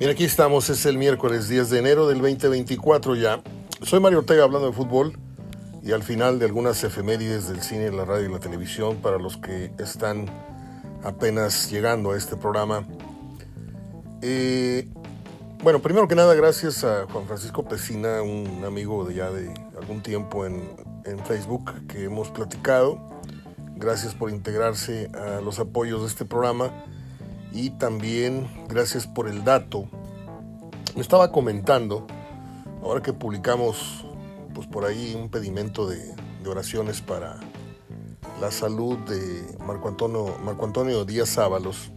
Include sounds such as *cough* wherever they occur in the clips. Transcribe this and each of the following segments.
Bien, aquí estamos, es el miércoles 10 de enero del 2024 ya. Soy Mario Ortega hablando de fútbol y al final de algunas efemérides del cine, la radio y la televisión para los que están apenas llegando a este programa. Eh, bueno, primero que nada, gracias a Juan Francisco Pesina, un amigo de ya de algún tiempo en, en Facebook que hemos platicado. Gracias por integrarse a los apoyos de este programa y también gracias por el dato. Me estaba comentando, ahora que publicamos pues por ahí un pedimento de, oraciones para la salud de Marco Antonio, Marco Antonio Díaz Ábalos,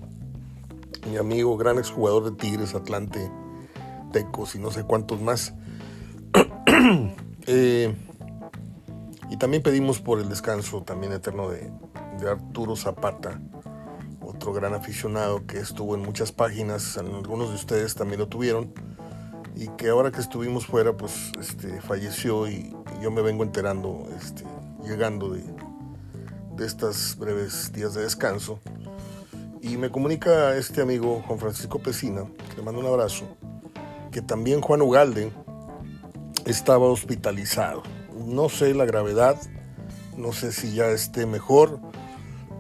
mi amigo, gran exjugador de Tigres, Atlante, Tecos y no sé cuántos más. *clears throat* Eh, y también pedimos por el descanso también eterno de, de Arturo Zapata, otro gran aficionado que estuvo en muchas páginas, algunos de ustedes también lo tuvieron, y que ahora que estuvimos fuera, pues este, falleció y, yo me vengo enterando, este, llegando de, de estos breves días de descanso. Y me comunica este amigo Juan Francisco Pesina, le mando un abrazo, que también Juan Ugalde estaba hospitalizado. No sé la gravedad, no sé si ya esté mejor,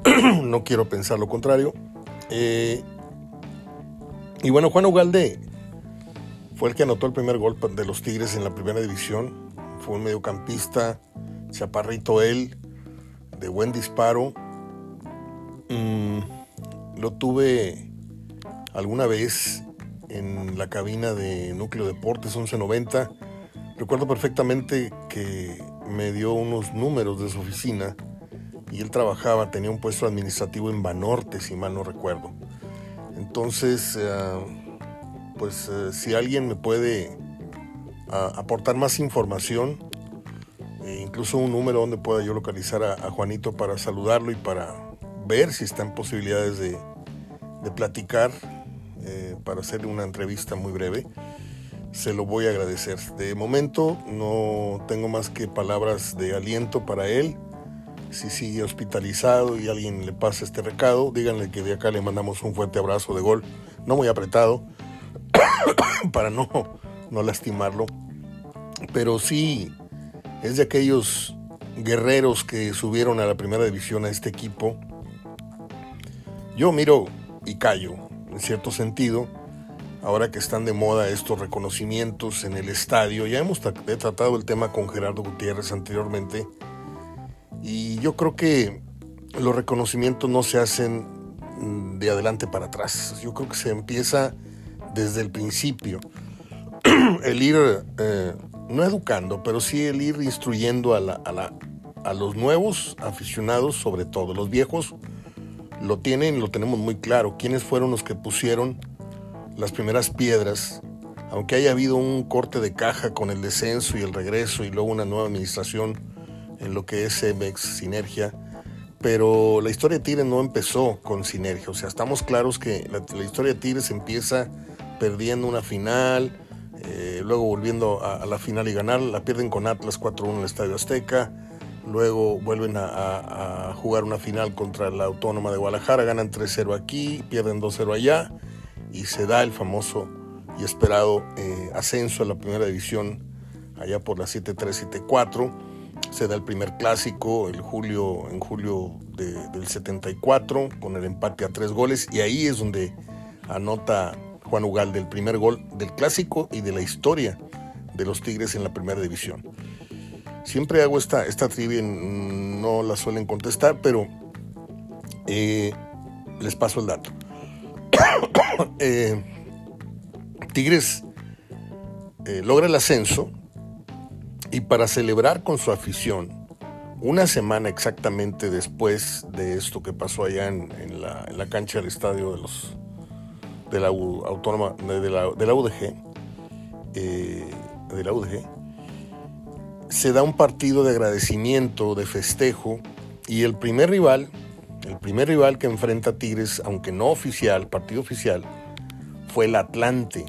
*clears throat* no quiero pensar lo contrario. Eh, y bueno, Juan Ugalde fue el que anotó el primer gol de los Tigres en la primera división. Fue un mediocampista, chaparrito él, de buen disparo. Mm, lo tuve alguna vez en la cabina de Núcleo Deportes 1190. Recuerdo perfectamente que me dio unos números de su oficina y él trabajaba, tenía un puesto administrativo en Banorte, si mal no recuerdo. Entonces, eh, pues eh, si alguien me puede aportar más información, e incluso un número donde pueda yo localizar a, Juanito para saludarlo y para ver si está en posibilidades de, platicar, eh, para hacerle una entrevista muy breve, se lo voy a agradecer. De momento no tengo más que palabras de aliento para él si sigue hospitalizado y alguien le pasa este recado, díganle que de acá le mandamos un fuerte abrazo de gol, no muy apretado, *coughs* para no, no lastimarlo, pero sí es de aquellos guerreros que subieron a la primera división a este equipo. Yo miro y callo, en cierto sentido, ahora que están de moda estos reconocimientos en el estadio. Ya hemos tratado el tema con Gerardo Gutiérrez anteriormente y yo creo que los reconocimientos no se hacen mm, de adelante para atrás. Yo creo que se empieza desde el principio. *clears throat* el ir, eh, no educando, pero sí el ir instruyendo a, la, a, la, a los nuevos aficionados, sobre todo. Los viejos lo tienen, lo tenemos muy claro. ¿Quiénes fueron los que pusieron las primeras piedras? Aunque haya habido un corte de caja con el descenso y el regreso y luego una nueva administración en lo que es Cemex, Sinergia, pero la historia de Tigres no empezó con Sinergia, o sea, estamos claros que la, historia de Tigres empieza perdiendo una final, eh, luego volviendo a, la final y ganar, la pierden con Atlas 4-1 en el Estadio Azteca, luego vuelven a, jugar una final contra la Autónoma de Guadalajara, ganan 3-0 aquí, pierden 2-0 allá y se da el famoso y esperado eh, ascenso a la primera división allá por la 7-3, 7-4 se da el primer clásico el julio, en julio del 74 con el empate a tres goles y ahí es donde anota Juan Ugalde el primer gol del clásico y de la historia de los Tigres en la primera división. Siempre hago esta, esta trivia, no la suelen contestar, pero eh, les paso el dato. *coughs* Eh, Tigres eh, logra el ascenso y para celebrar con su afición, una semana exactamente después de esto que pasó allá en, la, cancha del estadio de los de la autónoma de la, UDG, eh, de la UDG, se da un partido de agradecimiento, de festejo, y el primer rival, el primer rival que enfrenta a Tigres, aunque no oficial, partido oficial, fue el Atlante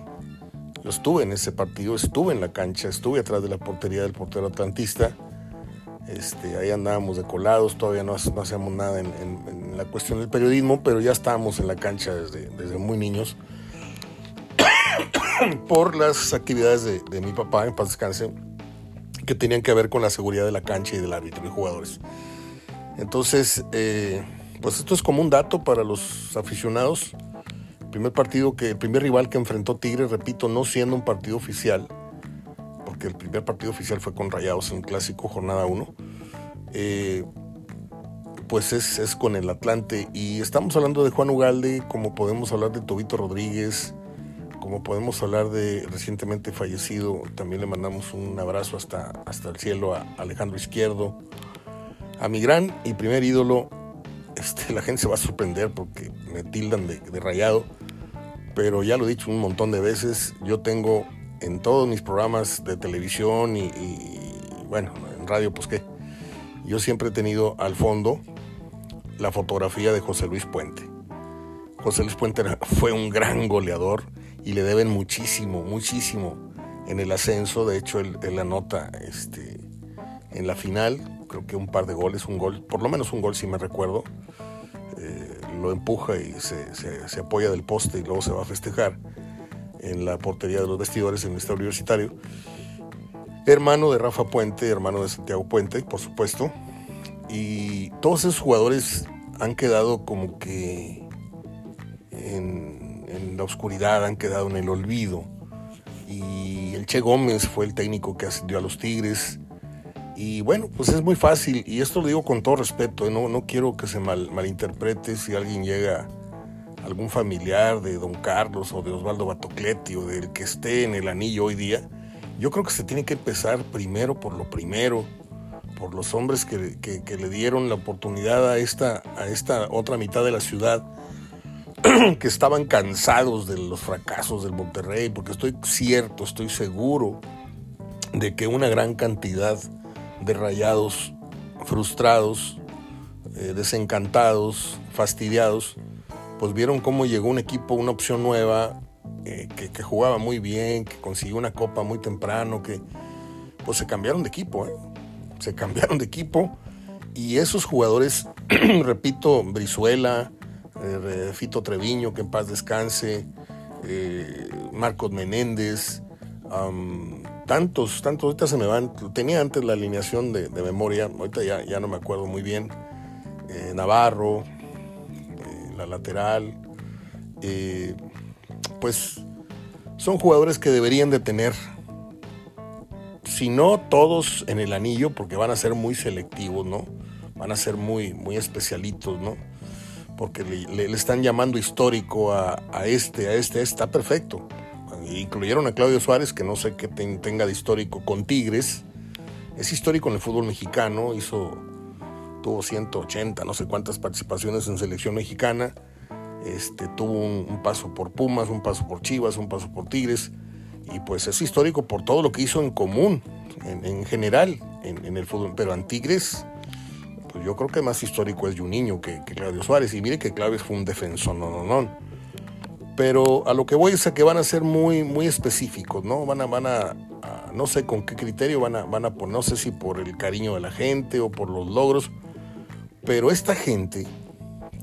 yo estuve en ese partido, estuve en la cancha, estuve atrás de la portería del portero atlantista. Este, ahí andábamos de colados, todavía no, hacíamos nada en, la cuestión del periodismo, pero ya estábamos en la cancha desde, desde muy niños. *coughs* por las actividades de, mi papá, en paz descanse, que tenían que ver con la seguridad de la cancha y del árbitro y jugadores. Entonces, eh, pues esto es como un dato para los aficionados. Primer partido que, el primer rival que enfrentó Tigres, repito, no siendo un partido oficial, porque el primer partido oficial fue con Rayados en clásico, jornada 1. Eh, pues es, es, con el Atlante. Y estamos hablando de Juan Ugalde, como podemos hablar de Tobito Rodríguez, como podemos hablar de recientemente fallecido, también le mandamos un abrazo hasta, hasta el cielo a Alejandro Izquierdo. A mi gran y primer ídolo, este, la gente se va a sorprender porque me tildan de, rayado, pero ya lo he dicho un montón de veces, yo tengo en todos mis programas de televisión y, bueno, en radio, pues qué, yo siempre he tenido al fondo la fotografía de José Luis Puente. José Luis Puente fue un gran goleador y le deben muchísimo, muchísimo en el ascenso. De hecho, él, anota este, en la final, creo que un par de goles, un gol, por lo menos un gol si me recuerdo. Eh, lo empuja y se, apoya del poste y luego se va a festejar en la portería de los vestidores en el estado universitario. Hermano de Rafa Puente, hermano de Santiago Puente, por supuesto. Y todos esos jugadores han quedado como que en, en la oscuridad, han quedado en el olvido. Y el Che Gómez fue el técnico que ascendió a los Tigres. Y bueno, pues es muy fácil, y esto lo digo con todo respeto, ¿eh? no, no quiero que se mal, malinterprete si alguien llega, algún familiar de don Carlos o de Osvaldo Batocletti o del que esté en el anillo hoy día. Yo creo que se tiene que empezar primero por lo primero, por los hombres que, que, que le dieron la oportunidad a esta, a esta otra mitad de la ciudad *clears throat* que estaban cansados de los fracasos del Monterrey, porque estoy cierto, estoy seguro de que una gran cantidad de rayados frustrados, eh, desencantados, fastidiados, pues vieron cómo llegó un equipo, una opción nueva, eh, que, jugaba muy bien, que consiguió una copa muy temprano, que pues se cambiaron de equipo, ¿eh? se cambiaron de equipo y esos jugadores, *clears throat* repito, Brizuela, Fito Treviño, que en paz descanse, Marcos Menéndez, tantos, tantos, ahorita se me van, tenía antes la alineación de, memoria, ahorita ya, ya, no me acuerdo muy bien, eh, Navarro, la lateral, pues son jugadores que deberían de tener, si no todos en el anillo, porque van a ser muy selectivos, ¿no? Van a ser muy, muy especialitos, ¿no? porque le, están llamando histórico a, este, a este, está perfecto. Incluyeron a Claudio Suárez, que no sé qué tenga de histórico con Tigres. Es histórico en el fútbol mexicano, hizo, tuvo 180, no sé cuántas participaciones en selección mexicana. Este, tuvo un, paso por Pumas, un paso por Chivas, un paso por Tigres. Y pues es histórico por todo lo que hizo en común, en, general, en, el fútbol. Pero en Tigres pues yo creo que más histórico es Juninho que, que Claudio Suárez. Y mire que Claudio fue un defensor, no, no, no. Pero a lo que voy es a que van a ser muy, muy específicos, ¿no? Van a, van a, no sé con qué criterio van a, van a poner, no sé si por el cariño de la gente o por los logros, pero esta gente,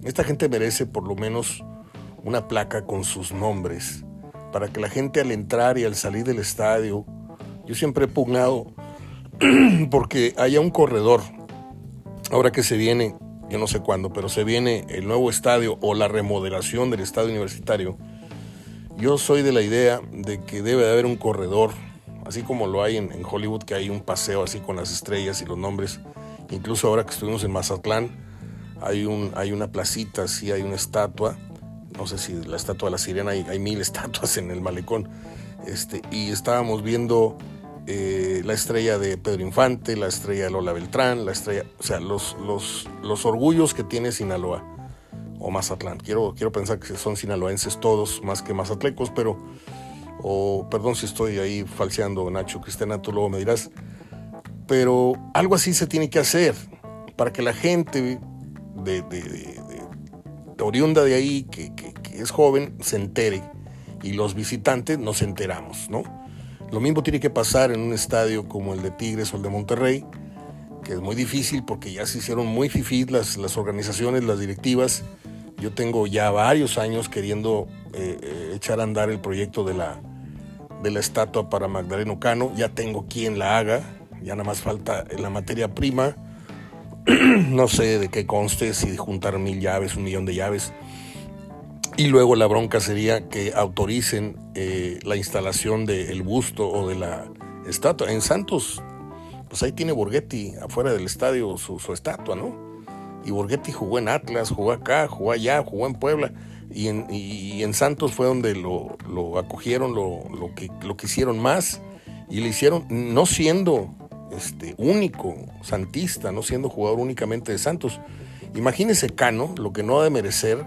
esta gente merece por lo menos una placa con sus nombres, para que la gente al entrar y al salir del estadio, yo siempre he pugnado *clears throat* porque haya un corredor ahora que se viene, yo no sé cuándo, pero se viene el nuevo estadio o la remodelación del estadio universitario, yo soy de la idea de que debe de haber un corredor, así como lo hay en, Hollywood, que hay un paseo así con las estrellas y los nombres. Incluso ahora que estuvimos en Mazatlán, hay, un, hay una placita, así hay una estatua, no sé si la estatua de la sirena, hay, hay mil *laughs* estatuas en el malecón, este, y estábamos viendo eh, la estrella de Pedro Infante, la estrella de Lola Beltrán, la estrella, o sea, los, los, los orgullos que tiene Sinaloa o Mazatlán. Quiero, quiero pensar que son sinaloenses todos, más que mazatlecos, pero, o perdón si estoy ahí falseando, Nacho Cristiana, tú luego me dirás, pero algo así se tiene que hacer para que la gente de, oriunda de ahí, que, que es joven, se entere y los visitantes nos enteramos, ¿no? Lo mismo tiene que pasar en un estadio como el de Tigres o el de Monterrey, que es muy difícil porque ya se hicieron muy fifís las, las organizaciones, las directivas. Yo tengo ya varios años queriendo eh, eh, echar a andar el proyecto de la, de la estatua para Magdaleno Cano. Ya tengo quien la haga, ya nada más falta la materia prima. *clears throat* no sé de qué conste, si juntar mil llaves, un millón de llaves. Y luego la bronca sería que autoricen eh, la instalación del busto o de la estatua. En Santos, pues ahí tiene Borghetti afuera del estadio su, estatua, ¿no? Y Borghetti jugó en Atlas, jugó acá, jugó allá, jugó en Puebla. Y en, Santos fue donde lo, acogieron, lo, que, lo que hicieron más. Y le hicieron, no siendo este, único, santista, no siendo jugador únicamente de Santos. Imagínese Cano, lo que no ha de merecer,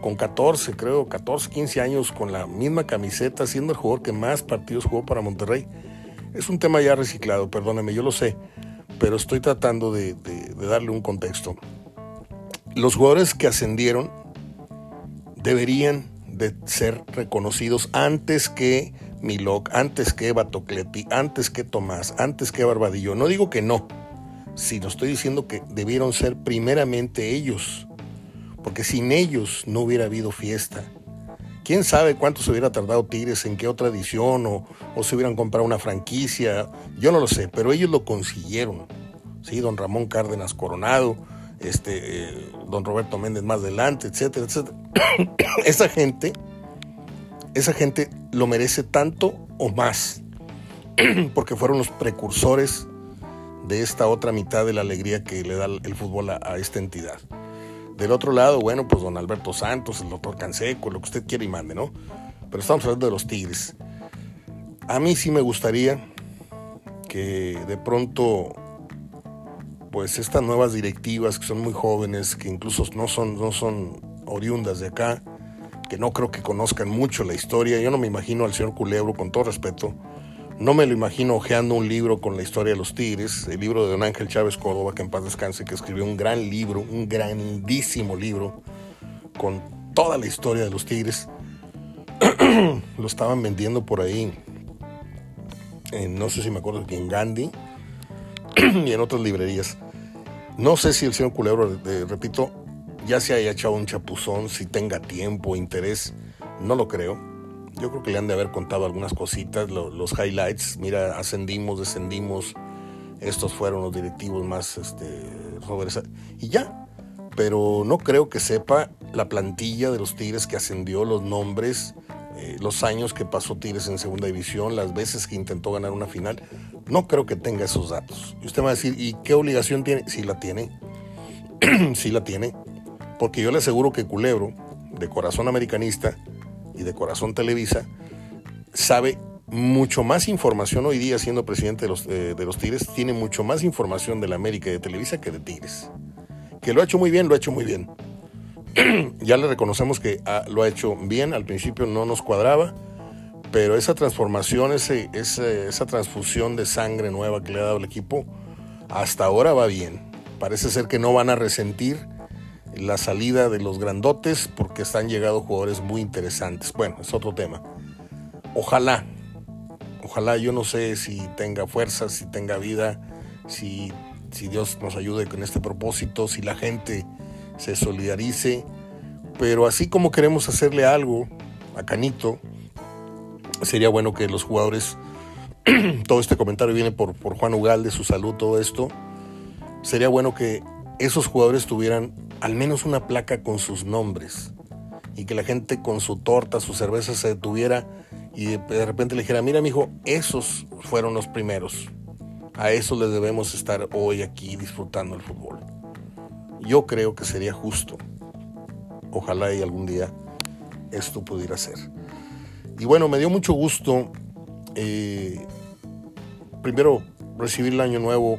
con 14, creo, 14, 15 años, con la misma camiseta, siendo el jugador que más partidos jugó para Monterrey. Es un tema ya reciclado, perdóneme, yo lo sé, pero estoy tratando de, darle un contexto. Los jugadores que ascendieron deberían de ser reconocidos antes que Milok, antes que Batocleti, antes que Tomás, antes que Barbadillo. No digo que no, sino estoy diciendo que debieron ser primeramente ellos, porque sin ellos no hubiera habido fiesta. ¿Quién sabe cuánto se hubiera tardado Tigres, en qué otra edición, o, se hubieran comprado una franquicia? Yo no lo sé, pero ellos lo consiguieron. Sí, don Ramón Cárdenas Coronado, este, eh, don Roberto Méndez más adelante, etcétera, etcétera. *coughs* esa gente, esa gente lo merece tanto o más, *coughs* porque fueron los precursores de esta otra mitad de la alegría que le da el fútbol a, esta entidad. Del otro lado, bueno, pues don Alberto Santos, el doctor Canseco, lo que usted quiera y mande, ¿no? Pero estamos hablando de los Tigres. A mí sí me gustaría que de pronto pues estas nuevas directivas que son muy jóvenes, que incluso no son, no son oriundas de acá, que no creo que conozcan mucho la historia. Yo no me imagino al señor Culebro, con todo respeto, no me lo imagino hojeando un libro con la historia de los Tigres, el libro de don Ángel Chávez Córdoba, que en paz descanse, que escribió un gran libro, un grandísimo libro, con toda la historia de los Tigres. *clears throat* lo estaban vendiendo por ahí, no sé si me acuerdo, en Gandhi *clears throat* y en otras librerías. No sé si el señor Culebro, repito, ya se haya echado un chapuzón, si tenga tiempo, interés, no lo creo. Yo creo que le han de haber contado algunas cositas, los highlights. Mira, ascendimos, descendimos, estos fueron los directivos más este, Y ya, pero no creo que sepa la plantilla de los Tigres que ascendió, los nombres, eh, los años que pasó Tigres en segunda división, las veces que intentó ganar una final, no creo que tenga esos datos. Y usted va a decir, ¿y qué obligación tiene? Sí la tiene, *clears throat* sí la tiene, porque yo le aseguro que Culebro, de corazón americanista y de corazón Televisa, sabe mucho más información hoy día siendo presidente de los, eh, de los Tigres, tiene mucho más información de la América y de Televisa que de Tigres. Que lo ha hecho muy bien, lo ha hecho muy bien. *clears throat* ya le reconocemos que ah, lo ha hecho bien, al principio no nos cuadraba, pero esa transformación, ese, esa transfusión de sangre nueva que le ha dado el equipo, hasta ahora va bien. Parece ser que no van a resentir la salida de los grandotes porque están llegando jugadores muy interesantes. Bueno, es otro tema. Ojalá, ojalá yo no sé si tenga fuerza, si tenga vida, si, si Dios nos ayude con este propósito, si la gente se solidarice, pero así como queremos hacerle algo a Canito, sería bueno que los jugadores, *clears throat* todo este comentario viene por, por Juan Ugalde, su salud, todo esto, sería bueno que esos jugadores tuvieran al menos una placa con sus nombres y que la gente con su torta, su cerveza se detuviera y de repente le dijera, mira, mijo, esos fueron los primeros. A eso les debemos estar hoy aquí disfrutando el fútbol. Yo creo que sería justo. Ojalá y algún día esto pudiera ser. Y bueno, me dio mucho gusto eh, primero recibir el año nuevo.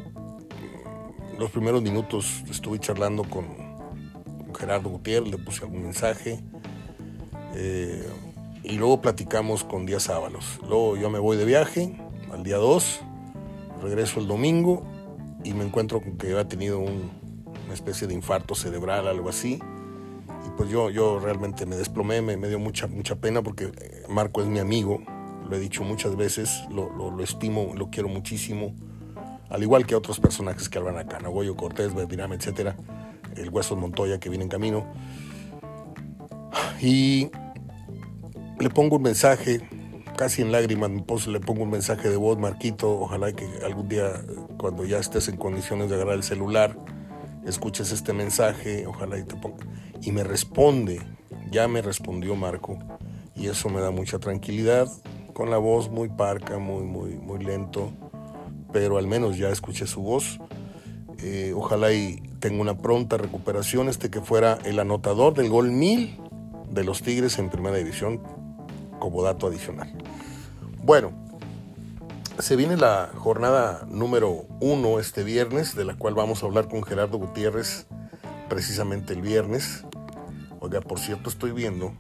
Los primeros minutos estuve charlando con, Gerardo Gutiérrez, le puse algún mensaje. Eh, y luego platicamos con Díaz Ábalos. Luego yo me voy de viaje al día 2, regreso el domingo y me encuentro con que había tenido un, una especie de infarto cerebral, algo así. Y pues yo, yo realmente me desplomé, me, dio mucha, mucha pena porque eh, Marco es mi amigo, lo he dicho muchas veces, lo, lo, estimo, lo quiero muchísimo, al igual que otros personajes que hablan acá, Nagoyo Cortés, Verdirame, etcétera, el Hueso Montoya que viene en camino. Y le pongo un mensaje casi en lágrimas le pongo un mensaje de voz, Marquito, ojalá que algún día, cuando ya estés en condiciones de agarrar el celular, escuches este mensaje, ojalá y te ponga. Y me responde, ya me respondió Marco, y eso me da mucha tranquilidad, con la voz muy parca, muy, muy, muy lento, pero al menos ya escuché su voz. Eh, ojalá y tenga una pronta recuperación, este que fuera el anotador del gol 1000 de los Tigres en primera división como dato adicional. Bueno, se viene la jornada número uno este viernes, de la cual vamos a hablar con Gerardo Gutiérrez precisamente el viernes. Oiga, por cierto, estoy viendo,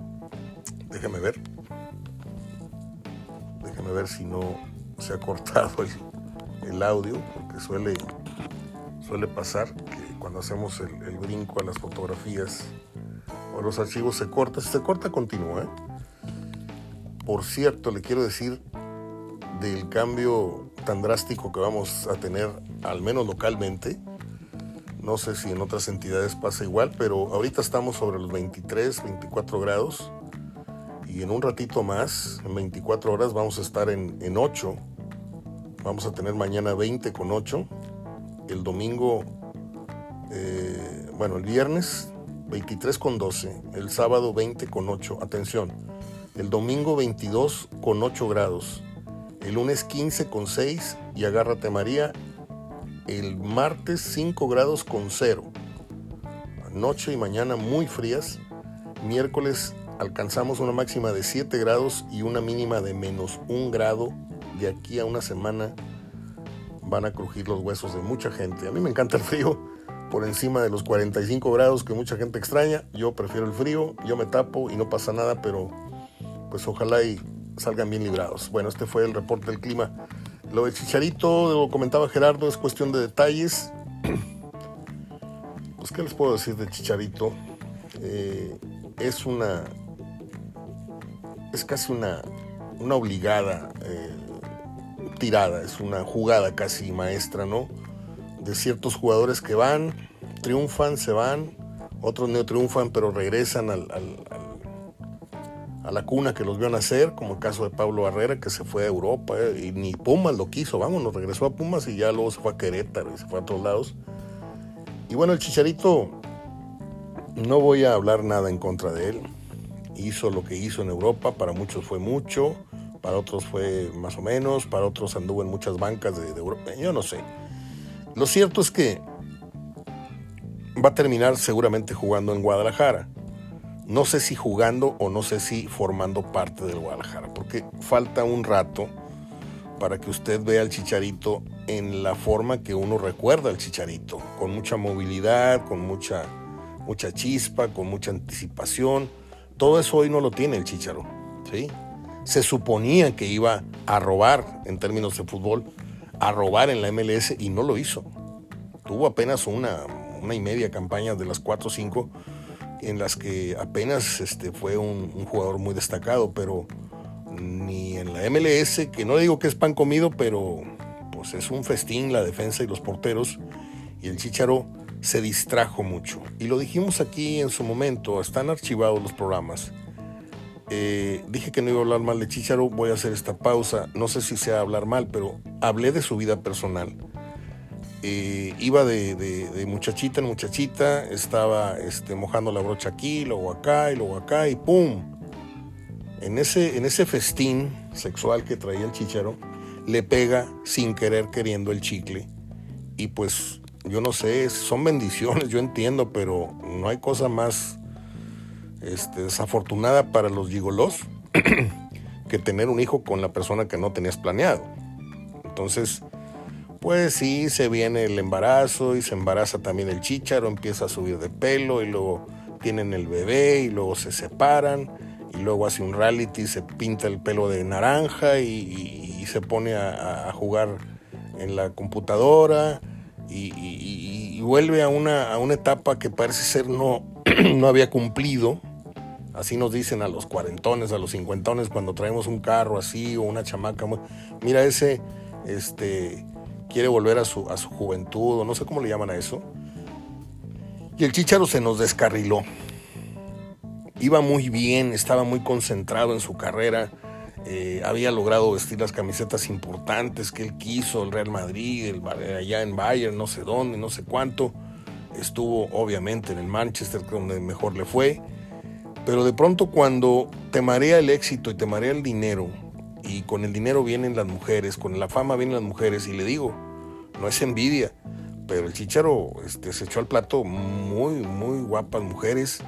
déjeme ver, déjeme ver si no se ha cortado el, audio, porque suele, suele pasar que cuando hacemos el, el, brinco a las fotografías o los archivos se corta, si se corta continúa. ¿eh? Por cierto, le quiero decir del cambio tan drástico que vamos a tener, al menos localmente. No sé si en otras entidades pasa igual, pero ahorita estamos sobre los 23, 24 grados. Y en un ratito más, en 24 horas, vamos a estar en, en 8. Vamos a tener mañana 20 con 8. El domingo, eh, bueno, el viernes 23 con 12. El sábado 20 con 8. Atención el domingo 22 con 8 grados, el lunes 15 con 6 y agárrate María, el martes 5 grados con 0. Noche y mañana muy frías, miércoles alcanzamos una máxima de 7 grados y una mínima de menos 1 grado. De aquí a una semana van a crujir los huesos de mucha gente. A mí me encanta el frío por encima de los 45 grados que mucha gente extraña. Yo prefiero el frío, yo me tapo y no pasa nada, pero pues ojalá y salgan bien librados. Bueno, este fue el reporte del clima. Lo de Chicharito, lo comentaba Gerardo, es cuestión de detalles. *clears throat* Pues, ¿qué les puedo decir de Chicharito? Eh, es una. Es casi una, una obligada eh, tirada, es una jugada casi maestra, ¿no? De ciertos jugadores que van, triunfan, se van, otros no triunfan, pero regresan al a la cuna que los vio nacer, como el caso de Pablo Barrera, que se fue a Europa eh, y ni Pumas lo quiso, vamos, nos regresó a Pumas y ya luego se fue a Querétaro y se fue a todos lados. Y bueno, el Chicharito, no voy a hablar nada en contra de él. Hizo lo que hizo en Europa, para muchos fue mucho, para otros fue más o menos, para otros anduvo en muchas bancas de, de Europa, yo no sé. Lo cierto es que va a terminar seguramente jugando en Guadalajara no sé si jugando o no sé si formando parte del Guadalajara, porque falta un rato para que usted vea al Chicharito en la forma que uno recuerda al Chicharito, con mucha movilidad, con mucha, mucha chispa, con mucha anticipación. Todo eso hoy no lo tiene el Chicharo, ¿sí? Se suponía que iba a robar, en términos de fútbol, a robar en la MLS y no lo hizo. Tuvo apenas una, una y media campaña de las cuatro o cinco en las que apenas este, fue un, jugador muy destacado, pero ni en la MLS, que no digo que es pan comido, pero pues es un festín la defensa y los porteros, y el Chicharo se distrajo mucho. Y lo dijimos aquí en su momento, están archivados los programas. Eh, dije que no iba a hablar mal de Chicharo, voy a hacer esta pausa, no sé si sea hablar mal, pero hablé de su vida personal eh, iba de, muchachita en muchachita, estaba este, mojando la brocha aquí, luego acá y luego acá y ¡pum! En ese, en ese festín sexual que traía el chicharo, le pega sin querer queriendo el chicle. Y pues yo no sé, son bendiciones, yo entiendo, pero no hay cosa más este, desafortunada para los gigolos *clears throat* que tener un hijo con la persona que no tenías planeado. Entonces, pues sí, se viene el embarazo y se embaraza también el chícharo, empieza a subir de pelo y luego tienen el bebé y luego se separan y luego hace un reality, se pinta el pelo de naranja y, se pone a, jugar en la computadora y, vuelve a una, a una, etapa que parece ser no, *clears throat* no había cumplido. Así nos dicen a los cuarentones, a los cincuentones, cuando traemos un carro así o una chamaca. Mira ese, este, quiere volver a su, a su juventud, o no sé cómo le llaman a eso. Y el Chicharo se nos descarriló. Iba muy bien, estaba muy concentrado en su carrera, eh, había logrado vestir las camisetas importantes que él quiso, el Real Madrid, el, allá en Bayern, no sé dónde, no sé cuánto. Estuvo obviamente en el Manchester, donde mejor le fue. Pero de pronto cuando te marea el éxito y te marea el dinero, y con el dinero vienen las mujeres, con la fama vienen las mujeres, y le digo, no es envidia, pero el chicharo este, se echó al plato muy, muy guapas mujeres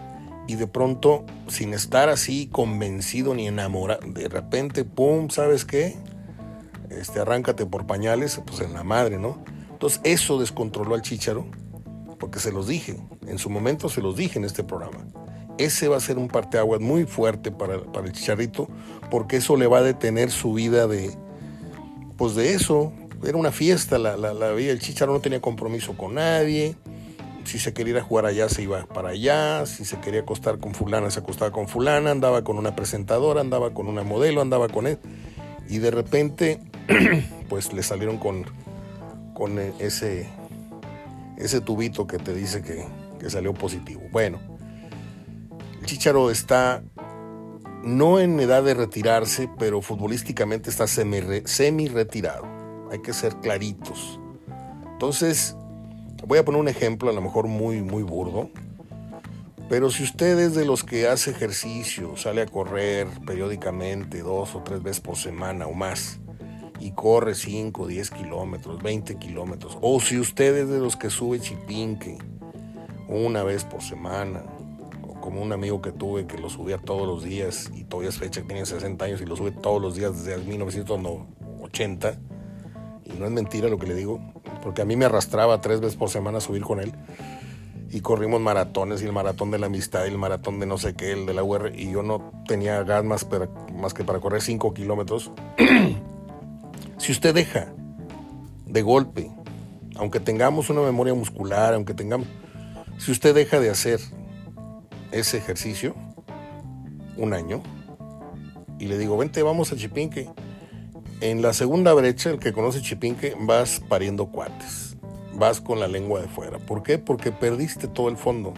y de pronto, sin estar así convencido ni enamorado, de repente, ¡pum! ¿Sabes qué? Este, arráncate por pañales, pues en la madre, ¿no? Entonces eso descontroló al chicharo, porque se los dije, en su momento se los dije en este programa. Ese va a ser un parteaguas muy fuerte para, para el chicharrito, porque eso le va a detener su vida de, pues de eso, era una fiesta, la, la, la vida. El Chicharo no tenía compromiso con nadie. Si se quería ir a jugar allá, se iba para allá. Si se quería acostar con fulana, se acostaba con fulana. Andaba con una presentadora, andaba con una modelo, andaba con él. Y de repente, *clears throat* pues le salieron con, con ese, ese tubito que te dice que, que salió positivo. Bueno, Chicharo está no en edad de retirarse, pero futbolísticamente está semi-retirado hay que ser claritos. Entonces, voy a poner un ejemplo, a lo mejor muy, muy burdo, pero si usted es de los que hace ejercicio, sale a correr periódicamente dos o tres veces por semana o más, y corre 5, 10 kilómetros, 20 kilómetros, o si usted es de los que sube chipinque una vez por semana, como un amigo que tuve que lo subía todos los días, y todavía es fecha, tiene 60 años y lo sube todos los días desde 1980, y no es mentira lo que le digo, porque a mí me arrastraba tres veces por semana a subir con él. Y corrimos maratones y el maratón de la amistad y el maratón de no sé qué, el de la UR, y yo no tenía gas más, más que para correr cinco kilómetros. *clears throat* si usted deja de golpe, aunque tengamos una memoria muscular, aunque tengamos, si usted deja de hacer ese ejercicio un año y le digo, vente, vamos a Chipinque, en la segunda brecha, el que conoce Chipinque, vas pariendo cuates. Vas con la lengua de fuera. ¿Por qué? Porque perdiste todo el fondo.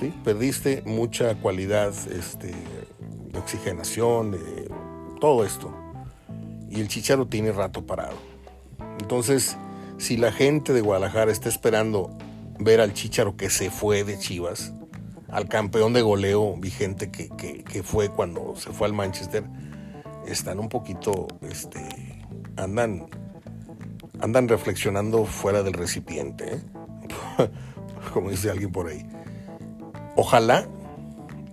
¿Sí? Perdiste mucha cualidad este, de oxigenación, de todo esto. Y el chicharo tiene rato parado. Entonces, si la gente de Guadalajara está esperando ver al chicharo que se fue de Chivas, al campeón de goleo vigente que, que fue cuando se fue al Manchester, están un poquito, este, andan, andan reflexionando fuera del recipiente, ¿eh? *laughs* como dice alguien por ahí. Ojalá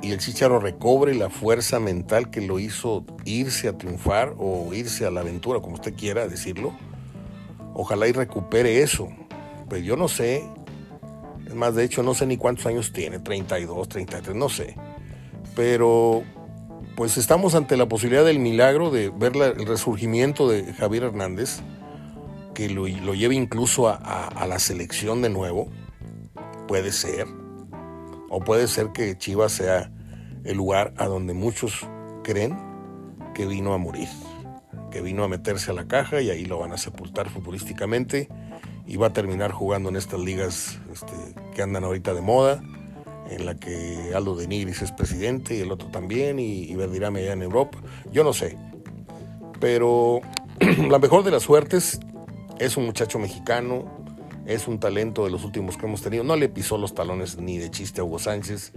y el Chicharo recobre la fuerza mental que lo hizo irse a triunfar o irse a la aventura, como usted quiera decirlo. Ojalá y recupere eso. Pues yo no sé, es más, de hecho no sé ni cuántos años tiene, 32, 33, no sé. Pero pues estamos ante la posibilidad del milagro de ver el resurgimiento de Javier Hernández, que lo, lleve incluso a, la selección de nuevo. Puede ser. O puede ser que Chivas sea el lugar a donde muchos creen que vino a morir, que vino a meterse a la caja y ahí lo van a sepultar futbolísticamente y va a terminar jugando en estas ligas este, que andan ahorita de moda en la que Aldo de Nigris es presidente y el otro también, y, y Verdirame allá en Europa. Yo no sé. Pero *clears throat* la mejor de las suertes es un muchacho mexicano, es un talento de los últimos que hemos tenido. No le pisó los talones ni de chiste a Hugo Sánchez.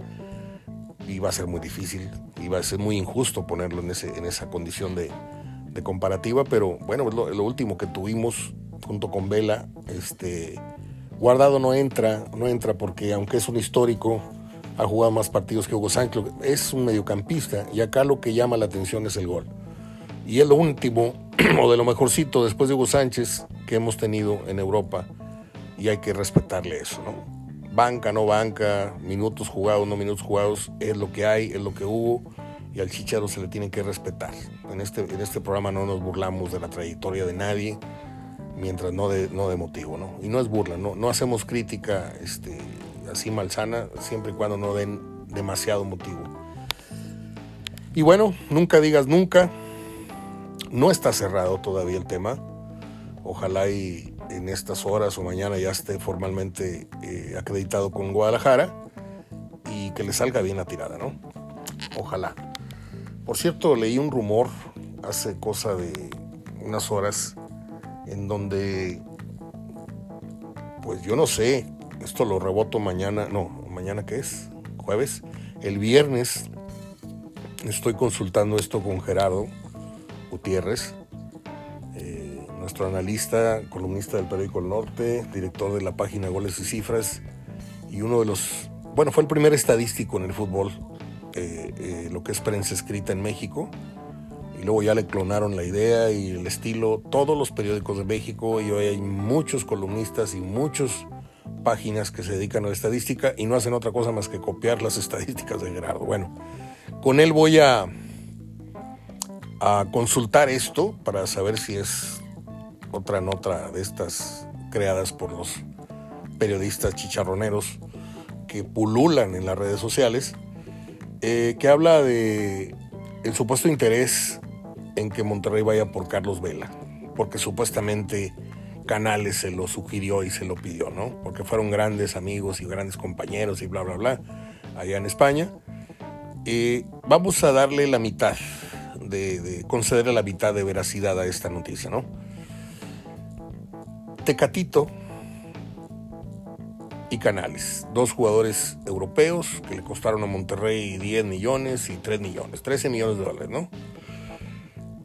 Va a ser muy difícil, va a ser muy injusto ponerlo en, ese, en esa condición de, de comparativa, pero bueno, lo, lo último que tuvimos junto con Vela, este, Guardado no entra, no entra porque aunque es un histórico, ha jugado más partidos que Hugo Sánchez, es un mediocampista y acá lo que llama la atención es el gol. Y es lo último, *clears throat* o de lo mejorcito después de Hugo Sánchez que hemos tenido en Europa y hay que respetarle eso, ¿no? Banca, no banca, minutos jugados, no minutos jugados, es lo que hay, es lo que hubo y al Chicharo se le tiene que respetar. En este, en este programa no nos burlamos de la trayectoria de nadie, mientras no de, no de motivo, ¿no? Y no es burla, no, no hacemos crítica este, así malsana siempre y cuando no den demasiado motivo. Y bueno, nunca digas nunca. No está cerrado todavía el tema. Ojalá y en estas horas o mañana ya esté formalmente eh, acreditado con Guadalajara y que le salga bien la tirada, ¿no? Ojalá. Por cierto, leí un rumor hace cosa de unas horas en donde, pues yo no sé, esto lo reboto mañana, no, mañana qué es, jueves, el viernes estoy consultando esto con Gerardo Gutiérrez, eh, nuestro analista, columnista del periódico Norte, director de la página Goles y Cifras y uno de los, bueno, fue el primer estadístico en el fútbol, eh, eh, lo que es prensa escrita en México y luego ya le clonaron la idea y el estilo, todos los periódicos de México y hoy hay muchos columnistas y muchas páginas que se dedican a la estadística y no hacen otra cosa más que copiar las *laughs* estadísticas de Gerardo. Bueno, con él voy a, a consultar esto para saber si es otra nota de estas creadas por los periodistas chicharroneros que pululan en las redes sociales, eh, que habla de el supuesto interés en que Monterrey vaya por Carlos Vela, porque supuestamente Canales se lo sugirió y se lo pidió, ¿no? Porque fueron grandes amigos y grandes compañeros y bla, bla, bla, allá en España. vamos a darle la mitad, de, de concederle la mitad de veracidad a esta noticia, ¿no? Tecatito y Canales, dos jugadores europeos que le costaron a Monterrey 10 millones y 3 millones, 13 millones de dólares, ¿no?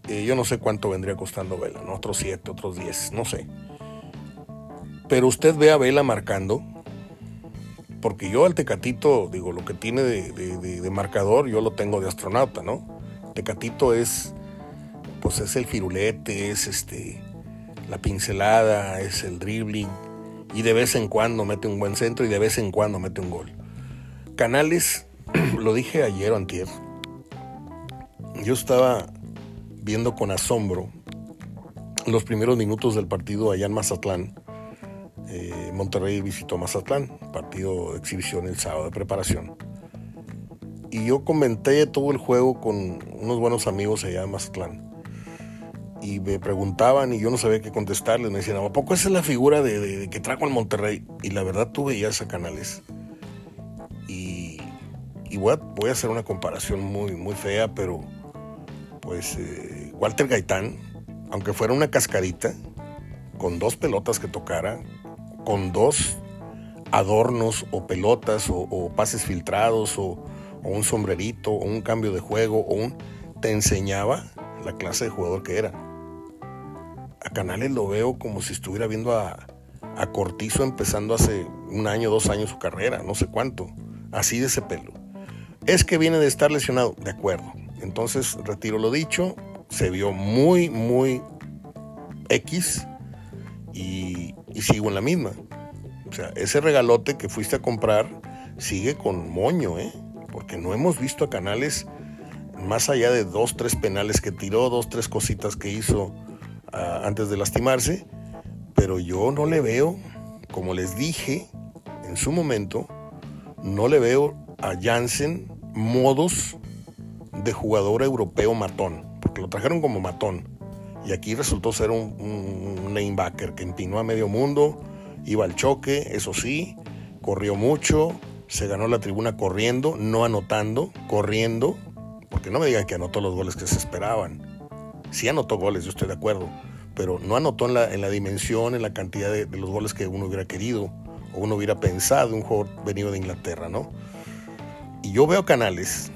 Yo no sé cuánto vendría costando Vela, ¿no? Otros 7, otros 10, no sé. Pero usted ve a Vela marcando, porque yo al Tecatito, digo, lo que tiene de, de, marcador, yo lo tengo de astronauta, ¿no? Tecatito es, pues es el firulete, es este, la pincelada, es el dribbling, y de vez en cuando mete un buen centro y de vez en cuando mete un gol. Canales, *clears throat* lo dije ayer o antier, yo estaba viendo con asombro los primeros minutos del partido allá en Mazatlán. Eh, Monterrey visitó Mazatlán, partido de exhibición el sábado de preparación. Y yo comenté todo el juego con unos buenos amigos allá en Mazatlán. Y me preguntaban y yo no sabía qué contestarles. Me decían, ¿a poco esa es la figura de, que trajo al Monterrey? Y la verdad tú veías a Canales. Y, voy, a, voy, a, hacer una comparación muy, muy fea, pero pues eh, Walter Gaitán, aunque fuera una cascarita, con dos pelotas que tocara, con dos adornos o pelotas o, pases filtrados o, un sombrerito o un cambio de juego o un te enseñaba la clase de jugador que era. A Canales lo veo como si estuviera viendo a, a Cortizo empezando hace un año, dos años su carrera, no sé cuánto, así de ese pelo. Es que viene de estar lesionado, de acuerdo, entonces retiro lo dicho, se vio muy, muy X y, sigo en la misma. O sea, ese regalote que fuiste a comprar sigue con moño, ¿eh? Porque no hemos visto a Canales más allá de dos, tres penales que tiró, dos, tres cositas que hizo ah, antes de lastimarse, pero yo no le veo, como les dije en su momento, no le veo a Jansen modos de jugador europeo matón, porque lo trajeron como matón. Y aquí resultó ser un, un, que empinó a medio mundo, iba al choque, eso sí, corrió mucho, se ganó la tribuna corriendo, no anotando, corriendo, porque no me digan que anotó los goles que se esperaban. Sí anotó goles, yo estoy de acuerdo, pero no anotó en la, en la dimensión, en la cantidad de, de, los goles que uno hubiera querido o uno hubiera pensado, un jugador venido de Inglaterra, ¿no? Y yo veo canales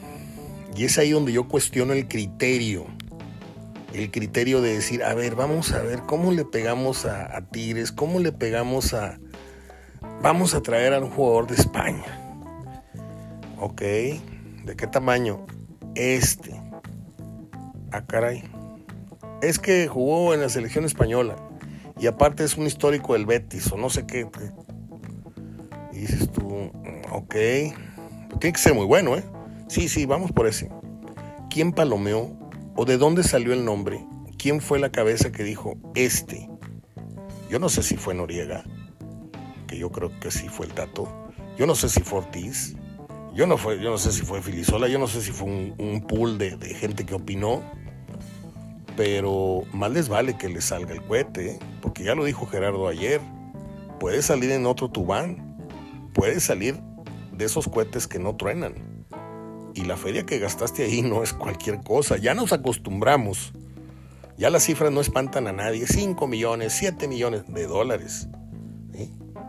y es ahí donde yo cuestiono el criterio. El criterio de decir, a ver, vamos a ver cómo le pegamos a, Tigres, cómo le pegamos a... Vamos a traer a un jugador de España. Ok, ¿de qué tamaño? Este. Ah, caray. Es que jugó en la selección española. Y aparte es un histórico del Betis o no sé qué. Dices tú, ok. Tiene que ser muy bueno, ¿eh? Sí, sí, vamos por ese. ¿Quién palomeó o de dónde salió el nombre? ¿Quién fue la cabeza que dijo este? Yo no sé si fue Noriega, que yo creo que sí fue el Tato. Yo no sé si fue Ortiz. Yo no, fue, yo no sé si fue Filisola. Yo no sé si fue un, pool de, gente que opinó. Pero más les vale que le salga el cohete, ¿eh? porque ya lo dijo Gerardo ayer. Puede salir en otro tubán. Puede salir de esos cohetes que no truenan Y la feria que gastaste ahí no es cualquier cosa. Ya nos acostumbramos. Ya las cifras no espantan a nadie. 5 millones, 7 millones de dólares.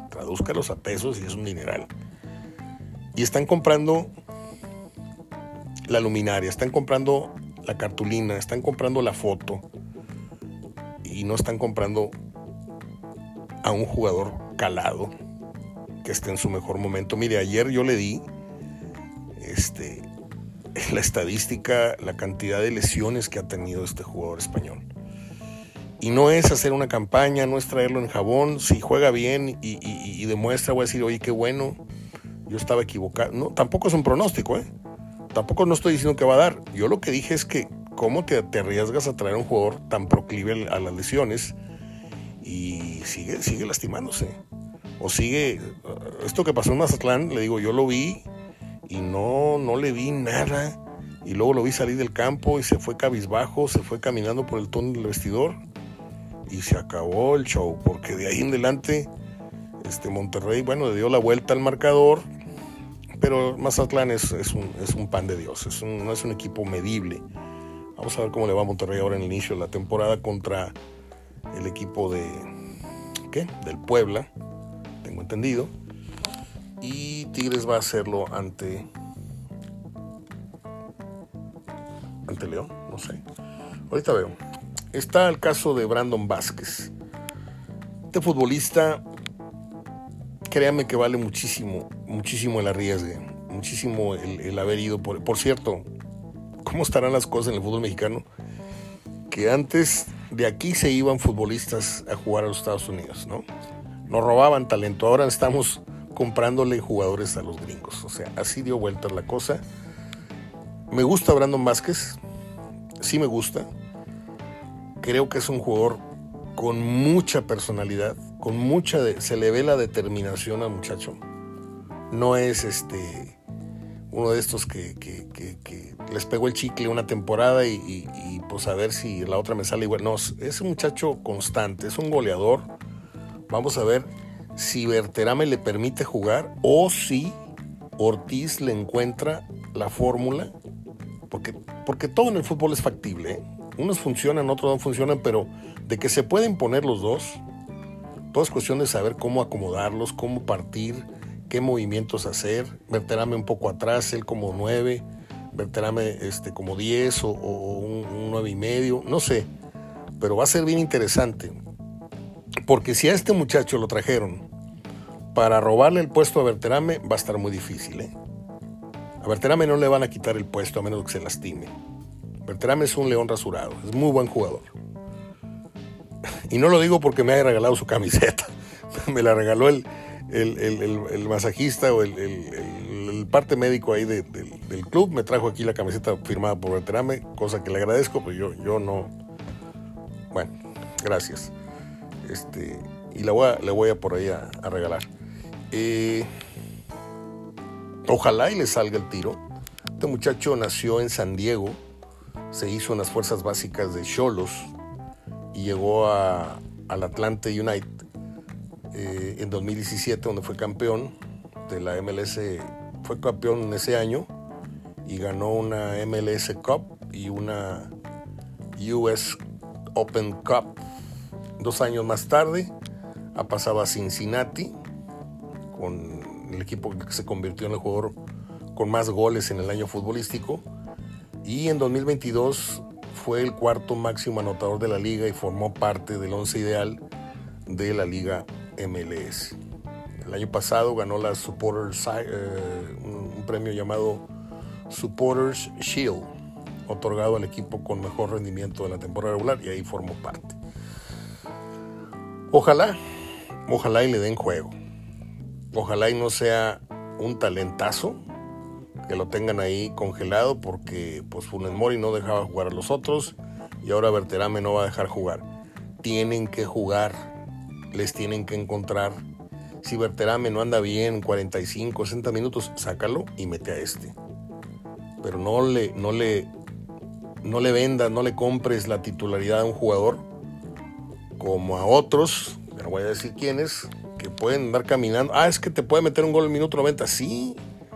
Tradúzcalos a pesos y es un dineral. Y están comprando la luminaria, están comprando la cartulina, están comprando la foto. Y no están comprando a un jugador calado que esté en su mejor momento. Mire, ayer yo le di este, la estadística, la cantidad de lesiones que ha tenido este jugador español. Y no es hacer una campaña, no es traerlo en jabón. Si juega bien y, demuestra, voy a decir, oye, qué bueno, yo estaba equivocado. No, tampoco es un pronóstico, ¿eh? Tampoco no estoy diciendo que va a dar. Yo lo que dije es que, ¿cómo te, te arriesgas a traer un jugador tan proclive a las lesiones y sigue, sigue lastimándose? O sigue. Esto que pasó en Mazatlán, le digo, yo lo vi y no, no le vi nada. Y luego lo vi salir del campo y se fue cabizbajo, se fue caminando por el túnel del vestidor y se acabó el show, porque de ahí en adelante este Monterrey, bueno, le dio la vuelta al marcador, pero Mazatlán es, es, un, es un, pan de Dios, es no es un equipo medible. Vamos a ver cómo le va a Monterrey ahora en el inicio de la temporada contra el equipo de, ¿qué? Del Puebla, tengo entendido. Y Tigres va a hacerlo ante. Ante León, no sé. Ahorita veo. Está el caso de Brandon Vázquez. Este futbolista, créame que vale muchísimo, muchísimo el arriesgue, muchísimo el, haber ido. Por, por cierto, ¿cómo estarán las cosas en el fútbol mexicano? Que antes de aquí se iban futbolistas a jugar a los Estados Unidos, ¿no? Nos robaban talento. Ahora estamos comprándole jugadores a los gringos. O sea, así dio vuelta la cosa. Me gusta Brandon Vázquez, sí me gusta. Creo que es un jugador con mucha personalidad, con mucha se le ve la determinación al muchacho. No es este uno de estos que, les pegó el chicle una temporada y, y, pues a ver si la otra me sale igual. No, es un muchacho constante, es un goleador. Vamos a ver si Berterame le permite jugar o si Ortiz le encuentra la fórmula, porque, porque todo en el fútbol es factible. ¿eh? Unos funcionan, otros no funcionan, pero de que se pueden poner los dos, todo es cuestión de saber cómo acomodarlos, cómo partir, qué movimientos hacer. Berterame un poco atrás, él como nueve, Berterame este, como diez o, un, un nueve y medio, no sé, pero va a ser bien interesante porque si a este muchacho lo trajeron para robarle el puesto a Berterame, va a estar muy difícil. ¿eh? A Berterame no le van a quitar el puesto a menos que se lastime. Berterame es un león rasurado, es muy buen jugador. Y no lo digo porque me haya regalado su camiseta. *laughs* me la regaló el, el, masajista o el, parte médico ahí del club. Me trajo aquí la camiseta firmada por Berterame, cosa que le agradezco, pero yo, yo no. Bueno, gracias. Este, y la voy a, le voy a por ahí a, regalar. Eh, ojalá y le salga el tiro. Este muchacho nació en San Diego, se hizo en las fuerzas básicas de Cholos y llegó a, al Atlante United eh, en 2017, donde fue campeón de la MLS. Fue campeón en ese año y ganó una MLS Cup y una US Open Cup Dos años más tarde ha pasado a Cincinnati con el equipo que se convirtió en el jugador con más goles en el año futbolístico y en 2022 fue el cuarto máximo anotador de la liga y formó parte del once ideal de la liga MLS. El año pasado ganó la Supporters, eh, un premio llamado Supporters Shield, otorgado al equipo con mejor rendimiento de la temporada regular y ahí formó parte. Ojalá, ojalá y le den juego. Ojalá y no sea un talentazo que lo tengan ahí congelado porque pues Funes Mori no dejaba jugar a los otros y ahora Berterame no va a dejar jugar. Tienen que jugar, les tienen que encontrar. Si Berterame no anda bien 45, 60 minutos, sácalo y mete a este. Pero no le, no le, no le vendas, no le compres la titularidad a un jugador como a otros, no voy a decir quiénes, que pueden andar caminando. Ah, es que te puede meter un gol en el minuto 90. Sí,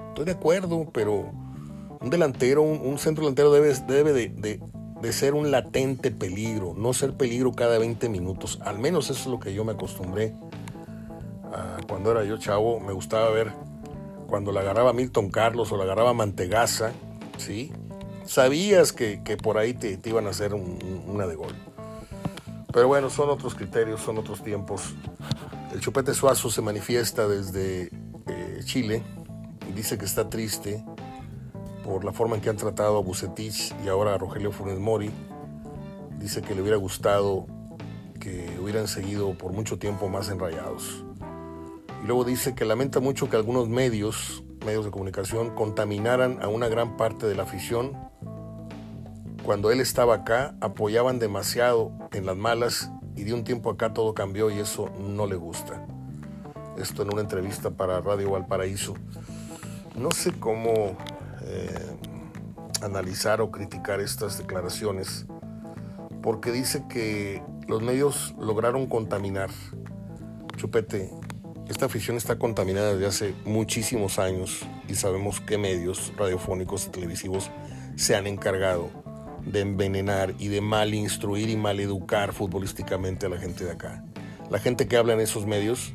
estoy de acuerdo, pero Un delantero, un, centro delantero debe, debe de, de, ser un latente peligro, no ser peligro cada 20 minutos. Al menos eso es lo que yo me acostumbré cuando era yo chavo. Me gustaba ver cuando la agarraba Milton Carlos o la agarraba Mantegaza, ¿sí? Sabías que, por ahí te, iban a hacer una de gol. Pero bueno, son otros criterios, son otros tiempos. El Chupete Suazo se manifiesta desde eh, Chile y dice que está triste por la forma en que han tratado a Bucetich y ahora a Rogelio Funes Mori. Dice que le hubiera gustado que hubieran seguido por mucho tiempo más enrayados. Y luego dice que lamenta mucho que algunos medios, medios de comunicación, contaminaran a una gran parte de la afición. Cuando él estaba acá, apoyaban demasiado en las malas y de un tiempo acá todo cambió y eso no le gusta. Esto en una entrevista para Radio Valparaíso. No sé cómo eh, analizar o criticar estas declaraciones, porque dice que los medios lograron contaminar. Chupete, esta afición está contaminada desde hace muchísimos años y sabemos qué medios radiofónicos y televisivos se han encargado de envenenar y de mal instruir y mal educar futbolísticamente a la gente de acá. La gente que habla en esos medios,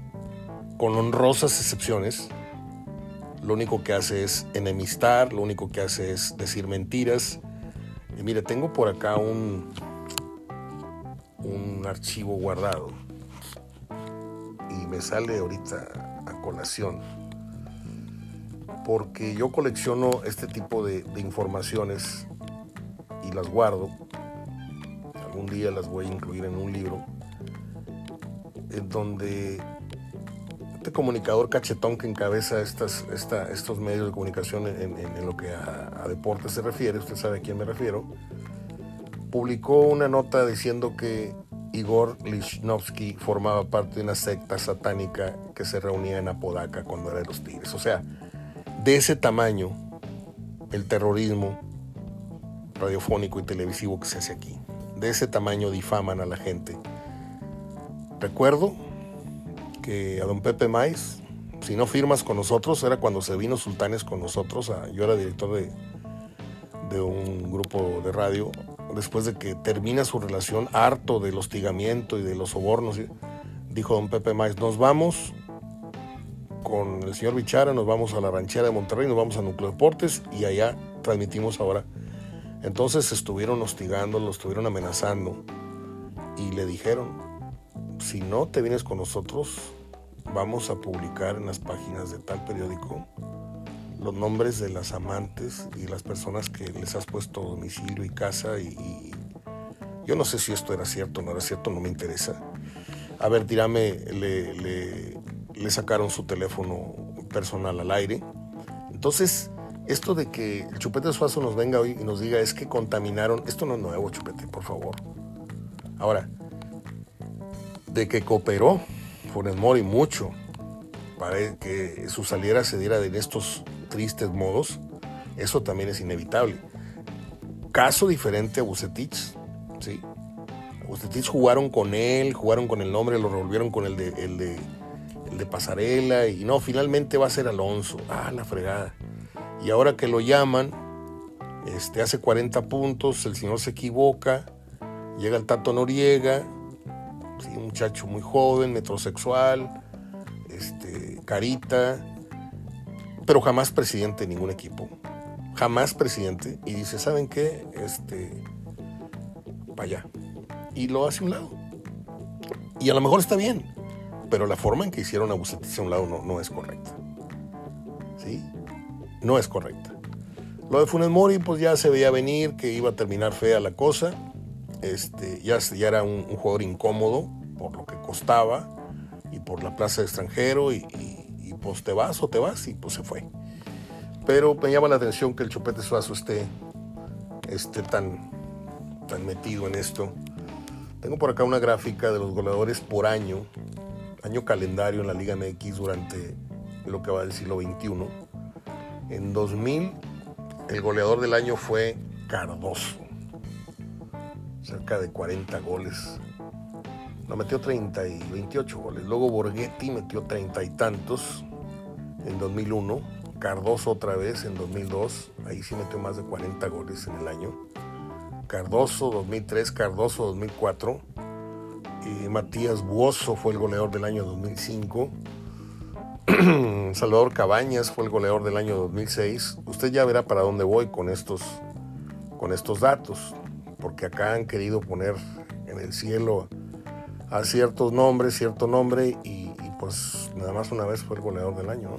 con honrosas excepciones, lo único que hace es enemistar, lo único que hace es decir mentiras. Y mire, tengo por acá un, un archivo guardado y me sale ahorita a colación. Porque yo colecciono este tipo de, informaciones y las guardo. Algún día las voy a incluir en un libro. En donde este comunicador cachetón que encabeza estas, estos medios de comunicación en, lo que a, a deportes se refiere, usted sabe a quién me refiero, publicó una nota diciendo que Igor Lichnowsky formaba parte de una secta satánica que se reunía en Apodaca cuando era de los Tigres. O sea, de ese tamaño, el terrorismo radiofónico y televisivo que se hace aquí. De ese tamaño difaman a la gente. Recuerdo que a don Pepe Maiz, si no firmas con nosotros, era cuando se vino Sultanes con nosotros. yo era director de, de un grupo de radio después de que termina su relación, harto del hostigamiento y de los sobornos, dijo don Pepe Maíz, nos vamos con el señor Bichara, nos vamos a la ranchera de Monterrey, nos vamos a Núcleo Deportes y allá transmitimos ahora. Entonces estuvieron hostigando, lo estuvieron amenazando y le dijeron, si no te vienes con nosotros, vamos a publicar en las páginas de tal periódico los nombres de las amantes y las personas que les has puesto domicilio y casa y, yo no sé si esto era cierto o no era cierto, no me interesa. A ver, dígame, le, le, sacaron su teléfono personal al aire. Entonces, esto de que el Chupete Suazo nos venga hoy y nos diga es que contaminaron, esto no es nuevo, Chupete, por favor. Ahora, de que cooperó Funes Mori mucho para que su salida se diera de estos tristes modos, eso también es inevitable. Caso diferente a Bucetich, ¿sí? A Bucetich jugaron con él, jugaron con el nombre, lo revolvieron con el de, el de, el de Pasarela y no, finalmente va a ser Alonso. Ah, la fregada. Y ahora que lo llaman, este, hace 40 puntos, el señor se equivoca, llega el Tato Noriega, un muchacho muy joven, metrosexual, este, carita, pero jamás presidente de ningún equipo. Jamás presidente. Y dice, ¿saben qué? Este, para allá. Y lo hace a un lado. Y a lo mejor está bien, pero la forma en que hicieron a Bucetich a un lado no, no es correcta. No es correcta. Lo de Funes Mori, pues ya se veía venir que iba a terminar fea la cosa. Este, ya, ya era un, jugador incómodo por lo que costaba y por la plaza de extranjero y pues te vas o te vas y pues se fue. Pero me llama la atención que el Chupete Suazo esté, esté tan, tan metido en esto. Tengo por acá una gráfica de los goleadores por año, año calendario en la Liga MX durante lo que va del siglo XXI. En 2000 el goleador del año fue Cardoso, cerca de 40 goles. No metió 30 y 28 goles. Luego Borghetti metió 30 y tantos en 2001, Cardoso otra vez en 2002, ahí sí metió más de 40 goles en el año. Cardoso 2003, Cardoso 2004. Y Matías Buoso fue el goleador del año 2005. *clears throat* Salvador Cabañas fue el goleador del año 2006. Usted ya verá para dónde voy con estos, con estos datos, porque acá han querido poner en el cielo a ciertos nombres, cierto nombre, y, pues nada más una vez fue el goleador del año.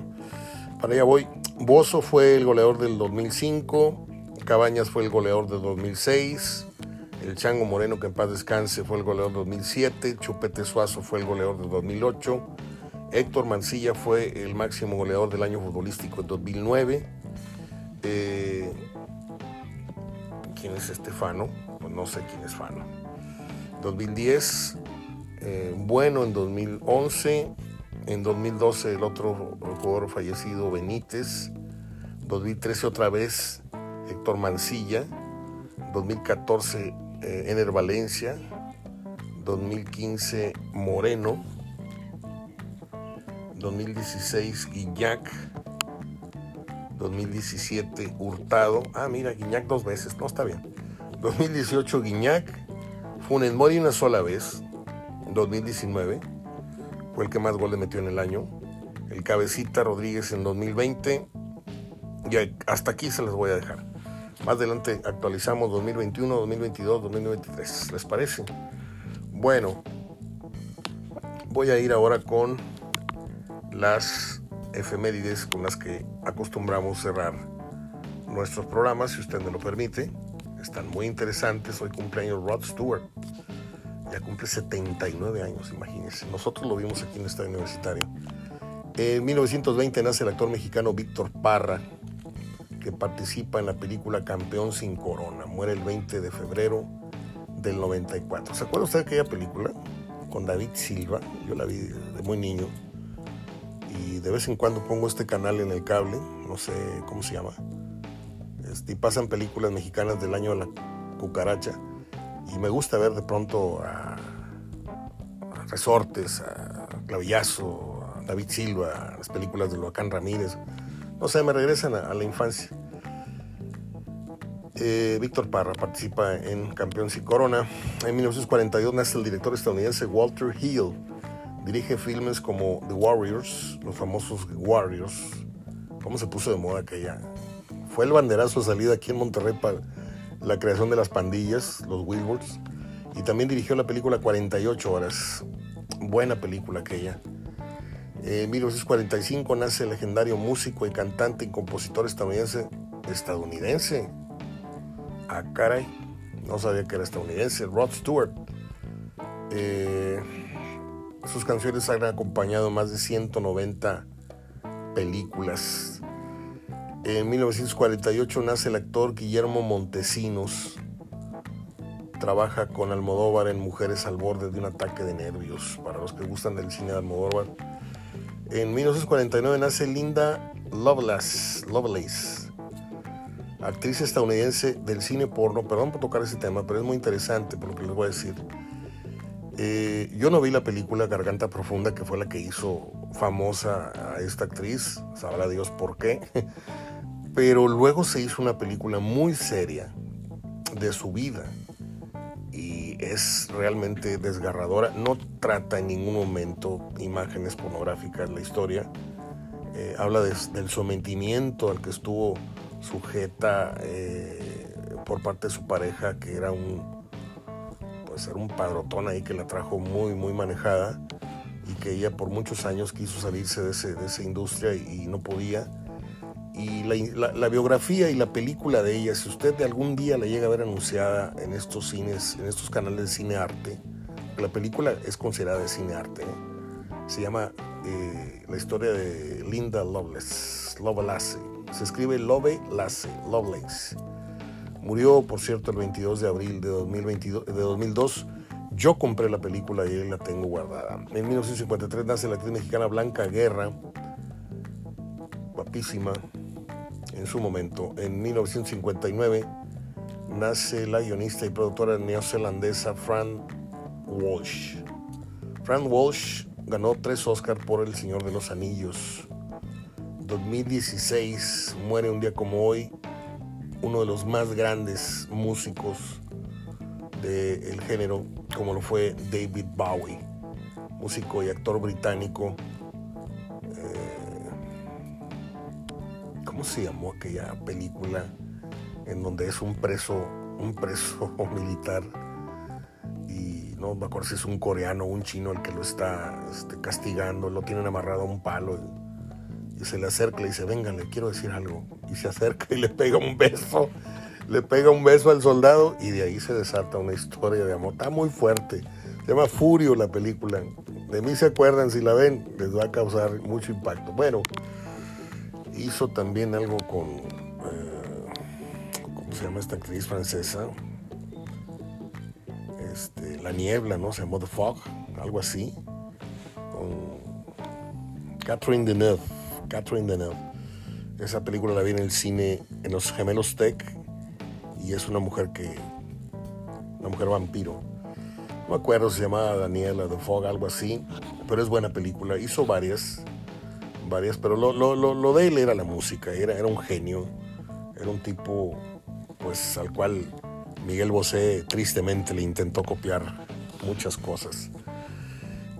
Para allá voy. Bozo fue el goleador del 2005, Cabañas fue el goleador del 2006, el Chango Moreno, que en paz descanse, fue el goleador del 2007, Chupete Suazo fue el goleador del 2008, Héctor Mancilla fue el máximo goleador del año futbolístico en 2009. Eh, ¿Quién es Estefano? Pues no sé quién es Fano. 2010, eh, bueno en 2011, en 2012 el otro jugador fallecido Benítez, 2013 otra vez Héctor Mancilla, 2014 eh, Ener Valencia, 2015 Moreno, 2016 Guiñac, 2017 Hurtado, ah mira Guiñac dos veces, no está bien, 2018 Guiñac, Funes Mori una sola vez, 2019, fue el que más goles metió en el año, el Cabecita Rodríguez en 2020, y hasta aquí se les voy a dejar. Más adelante actualizamos 2021, 2022, 2023. ¿Les parece? Bueno, voy a ir ahora con las efemérides con las que acostumbramos cerrar nuestros programas, si usted me lo permite. Están muy interesantes. Hoy cumpleaños Rod Stewart. Ya cumple 79 años, imagínense. Nosotros lo vimos aquí en el Estadio Universitario. En 1920 nace el actor mexicano Víctor Parra, que participa en la película Campeón sin Corona. Muere el 20 de febrero del 94. ¿Se acuerda usted de aquella película? Con David Silva. Yo la vi de muy niño y de vez en cuando pongo este canal en el cable, no sé cómo se llama, este, y pasan películas mexicanas del año de la cucaracha y me gusta ver de pronto a, Resortes, a Clavillazo, a David Silva, las películas de Loacán Ramírez, no sé, me regresan a, la infancia. Eh, Víctor Parra participa en Campeón sin Corona. En 1942 nace el director estadounidense Walter Hill Dirige filmes como The Warriors, los famosos Warriors. ¿Cómo se puso de moda aquella? Fue el banderazo de salida aquí en Monterrey para la creación de las pandillas, los Wilburys. Y también dirigió la película 48 horas. Buena película aquella. En 1945 nace el legendario músico y cantante y compositor estadounidense. Estadounidense. Ah, caray. No sabía que era estadounidense. Rod Stewart. Eh, sus canciones han acompañado más de 190 películas. En 1948 nace el actor Guillermo Montesinos. Trabaja con Almodóvar en Mujeres al borde de un ataque de nervios, para los que gustan del cine de Almodóvar. En 1949 nace Linda Lovelace, Lovelace, actriz estadounidense del cine porno. Perdón por tocar ese tema, pero es muy interesante por lo que les voy a decir. Eh, yo no vi la película Garganta Profunda, que fue la que hizo famosa a esta actriz, sabrá Dios por qué, *laughs* pero luego se hizo una película muy seria de su vida y es realmente desgarradora. No trata en ningún momento imágenes pornográficas la historia, eh, habla del sometimiento al que estuvo sujeta eh, por parte de su pareja, que era un pues era un padrotón ahí que la trajo muy, muy manejada y que ella por muchos años quiso salirse de, esa industria y, no podía. Y la, biografía y la película de ella, si usted de algún día la llega a ver anunciada en estos cines, en estos canales de cine arte, la película es considerada de cine arte, ¿eh? se llama eh, la historia de Linda Lovelace, Lovelace. Se escribe Lovelace, Lovelace. Murió, por cierto, el 22 de abril de, 2022, de 2002. Yo compré la película y la tengo guardada. En 1953 nace la actriz mexicana Blanca Guerra, guapísima en su momento. En 1959 nace la guionista y productora neozelandesa Fran Walsh. Fran Walsh ganó tres Oscars por El Señor de los Anillos. 2016 muere un día como hoy uno de los más grandes músicos del género, como lo fue David Bowie, músico y actor británico. Eh, ¿Cómo se llamó aquella película en donde es un preso, un preso *laughs* militar? Y no me acuerdo si es un coreano o un chino el que lo está este, castigando, lo tienen amarrado a un palo se le acerca y dice, venga, le quiero decir algo. Y se acerca y le pega un beso, le pega un beso al soldado y de ahí se desata una historia de amor. Está muy fuerte. Se llama Furio la película. De mí se acuerdan, si la ven, les va a causar mucho impacto. Bueno, hizo también algo con, eh, ¿cómo se llama esta actriz francesa? Este, la niebla, ¿no? Se llamó The Fog, algo así. Con Catherine Deneuve Catherine Deneuve. Esa película la vi en el cine en los gemelos Tech y es una mujer que. una mujer vampiro. No me acuerdo si se llamaba Daniela de Fog, algo así, pero es buena película. Hizo varias, varias, pero lo, lo, lo, de él era la música, era, era un genio, era un tipo, pues al cual Miguel Bosé tristemente le intentó copiar muchas cosas.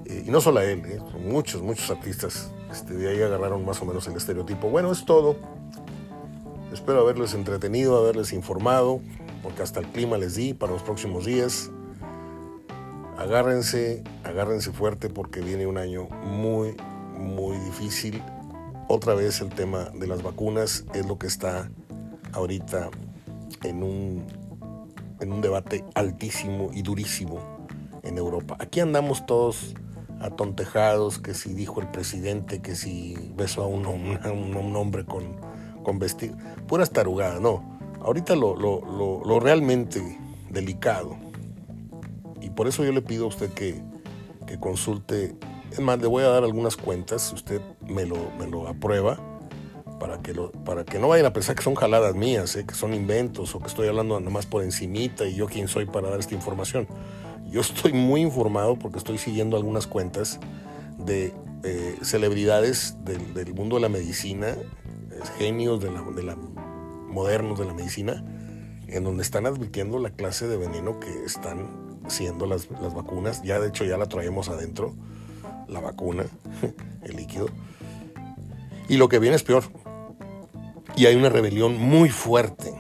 Eh, y no solo a él, eh, muchos, muchos artistas este, de ahí agarraron más o menos el estereotipo. Bueno, es todo. Espero haberles entretenido, haberles informado, porque hasta el clima les di para los próximos días. Agárrense, agárrense fuerte porque viene un año muy, muy difícil. Otra vez el tema de las vacunas es lo que está ahorita en un, en un debate altísimo y durísimo en Europa. Aquí andamos todos atontejados, que si dijo el presidente, que si besó a un, hombre con, vestido. Puras tarugadas, no. Ahorita lo, realmente delicado. Y por eso yo le pido a usted que, consulte. Es más, le voy a dar algunas cuentas, si usted me lo, aprueba, para que, lo, para que no vayan a pensar que son jaladas mías, ¿eh? que son inventos o que estoy hablando nada más por encimita y yo quién soy para dar esta información. Yo estoy muy informado porque estoy siguiendo algunas cuentas de eh, celebridades del, mundo de la medicina, genios de la, modernos de la medicina, en donde están advirtiendo la clase de veneno que están siendo las, las vacunas. Ya de hecho ya la traemos adentro, la vacuna, *laughs* el líquido. Y lo que viene es peor. Y hay una rebelión muy fuerte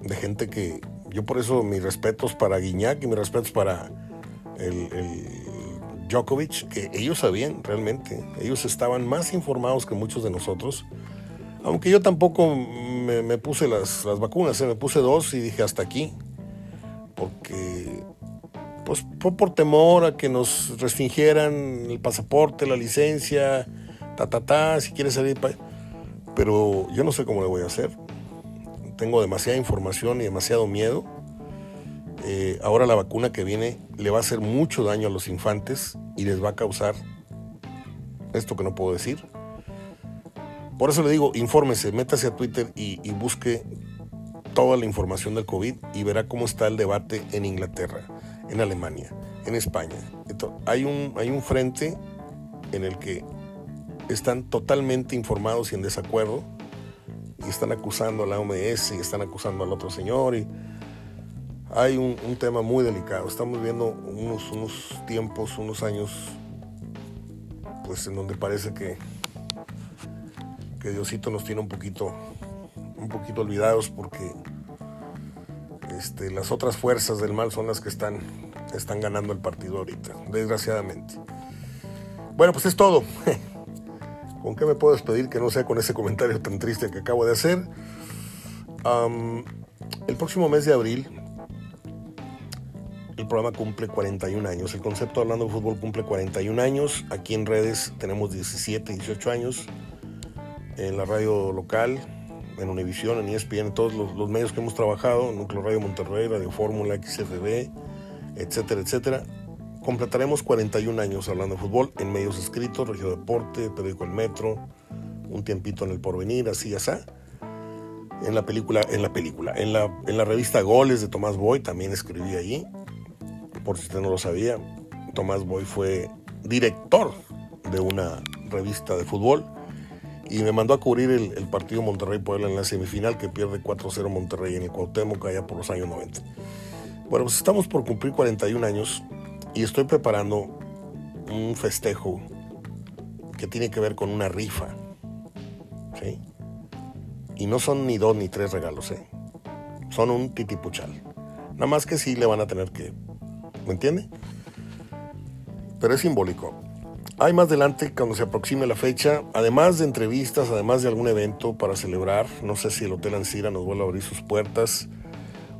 de gente que yo por eso mis respetos para Guiñac y mis respetos para el, Djokovic, que ellos sabían realmente, ellos estaban más informados que muchos de nosotros. Aunque yo tampoco me, puse las, vacunas, ¿eh? me puse dos y dije hasta aquí. Porque pues fue por temor a que nos restringieran el pasaporte, la licencia, ta ta ta, si quieres salir. Pero yo no sé cómo le voy a hacer tengo demasiada información y demasiado miedo. Eh, ahora la vacuna que viene le va a hacer mucho daño a los infantes y les va a causar esto que no puedo decir. Por eso le digo, infórmese, métase a Twitter y, busque toda la información del COVID y verá cómo está el debate en Inglaterra, en Alemania, en España. hay, un, hay un frente en el que están totalmente informados y en desacuerdo y están acusando a la OMS y están acusando al otro señor y hay un, tema muy delicado. Estamos viendo unos, unos tiempos, unos años, pues en donde parece que, que Diosito nos tiene un poquito, un poquito olvidados porque este, las otras fuerzas del mal son las que están, están ganando el partido ahorita, desgraciadamente. Bueno, pues es todo. *laughs* ¿Con qué me puedo despedir que no sea con ese comentario tan triste que acabo de hacer? el próximo mes de abril, el programa cumple 41 años. El concepto Hablando de Fútbol cumple 41 años. Aquí en redes tenemos 17, 18 años. En la radio local, en Univisión, en ESPN, en todos los, medios que hemos trabajado, Núcleo Radio Monterrey, Radio Fórmula, XFB, etcétera, etcétera completaremos 41 años hablando de fútbol en medios escritos, Regio Deporte, Periódico El Metro, un tiempito en el porvenir, así, así. En la película, en la película, en la, en la revista Goles de Tomás Boy también escribí allí. Por si usted no lo sabía, Tomás Boy fue director de una revista de fútbol y me mandó a cubrir el, partido Monterrey-Puebla en la semifinal que pierde 4-0 Monterrey en el Cuauhtémoc allá por los años 90. Bueno, pues estamos por cumplir 41 años y estoy preparando un festejo que tiene que ver con una rifa. ¿sí? Y no son ni dos ni tres regalos, ¿eh? son un titipuchal. Nada más que sí le van a tener que... ¿Me entiende? Pero es simbólico. Hay más adelante, cuando se aproxime la fecha, además de entrevistas, además de algún evento para celebrar, no sé si el Hotel Ancira nos vuelve a abrir sus puertas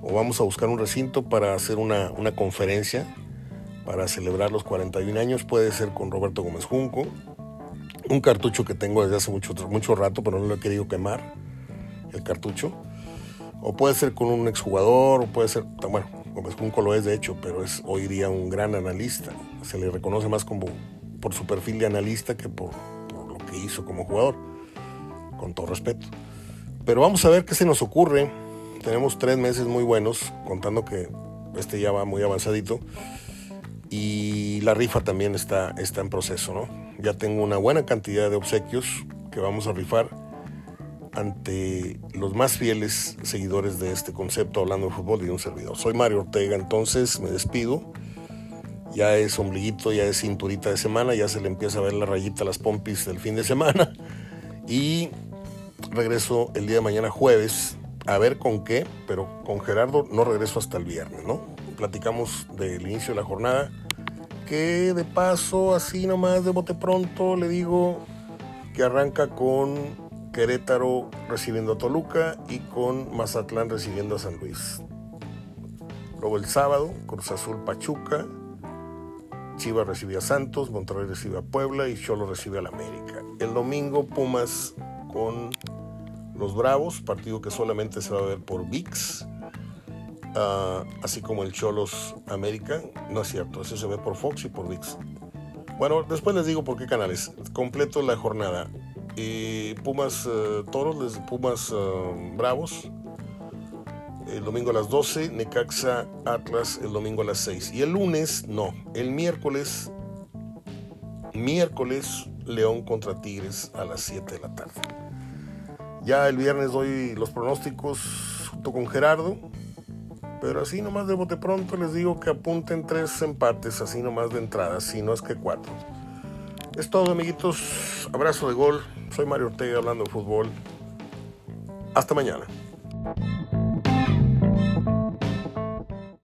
o vamos a buscar un recinto para hacer una, una conferencia para celebrar los 41 años, puede ser con Roberto Gómez Junco, un cartucho que tengo desde hace mucho, mucho rato, pero no lo he querido quemar, el cartucho, o puede ser con un exjugador, o puede ser, bueno, Gómez Junco lo es de hecho, pero es hoy día un gran analista, se le reconoce más como por su perfil de analista que por, lo que hizo como jugador, con todo respeto. Pero vamos a ver qué se nos ocurre. Tenemos tres meses muy buenos, contando que este ya va muy avanzadito. Y la rifa también está, está en proceso, ¿no? Ya tengo una buena cantidad de obsequios que vamos a rifar ante los más fieles seguidores de este concepto hablando de fútbol y de un servidor. Soy Mario Ortega, entonces me despido ya es ombliguito, ya es cinturita de semana, ya se le empieza a ver la rayita a las pompis del fin de semana. *laughs* Y regreso el día de mañana jueves a ver con qué, pero con Gerardo no regreso hasta el viernes, ¿no? Platicamos del inicio de la jornada, que de paso, así nomás de bote pronto, le digo que arranca con Querétaro recibiendo a Toluca y con Mazatlán recibiendo a San Luis. Luego el sábado, Cruz Azul Pachuca, Chivas recibe a Santos, Monterrey recibe a Puebla y Cholo recibe al América. El domingo Pumas con los Bravos, partido que solamente se va a ver por VIX, ah, así como el Cholos América. No es cierto, eso se ve por Fox y por VIX. Bueno, después les digo por qué canales. Completo la jornada. Pumas eh, Toros, Pumas eh, Bravos, el domingo a las 12, Necaxa Atlas el domingo a las 6. Y el lunes, no, el miércoles, miércoles León contra Tigres a las 7 de la tarde. Ya el viernes doy los pronósticos junto con Gerardo, pero así nomás de bote pronto les digo que apunten tres empates, así nomás de entrada, si no es que cuatro. Es todo amiguitos, abrazo de gol, soy Mario Ortega hablando de fútbol. Hasta mañana.